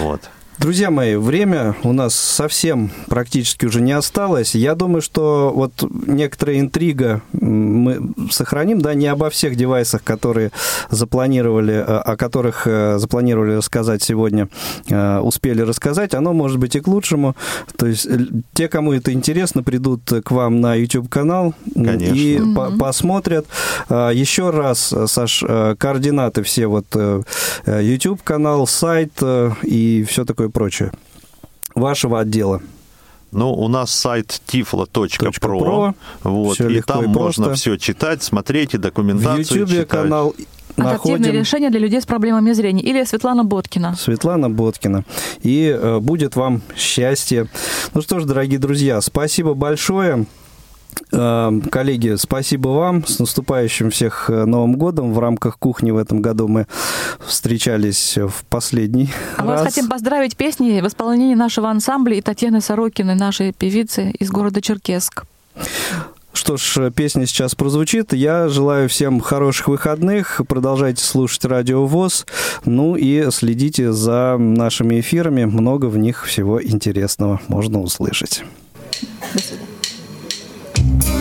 Вот. Друзья мои, время у нас совсем практически уже не осталось. Я думаю, что вот некоторая интрига мы сохраним, да, не обо всех девайсах, которые запланировали, э, о которых э, запланировали рассказать сегодня, э, успели рассказать. Оно может быть и к лучшему. То есть те, кому это интересно, придут к вам на YouTube-канал и по- посмотрят. Еще раз, Саш, координаты все, вот YouTube-канал, сайт и все такое прочее вашего отдела. Ну, у нас сайт tiflo.pro, .pro. вот, Всё и легко там и можно просто. все читать, смотреть и В документацию YouTube читать. канал Адаптивные находим решения для людей с проблемами зрения. Или Светлана Боткина. Светлана Боткина. И э, будет вам счастье. Ну что ж, дорогие друзья, спасибо большое. Э, Коллеги, спасибо вам. С наступающим всех э, Новым годом. В рамках кухни в этом году мы встречались в последний А мы раз. вас хотим поздравить песней в исполнении нашего ансамбля и Татьяны Сорокиной, нашей певицы из города Черкесск. Что ж, песня сейчас прозвучит. Я желаю всем хороших выходных. Продолжайте слушать Радио ВОЗ. Ну и следите за нашими эфирами. Много в них всего интересного можно услышать. До свидания. Bye.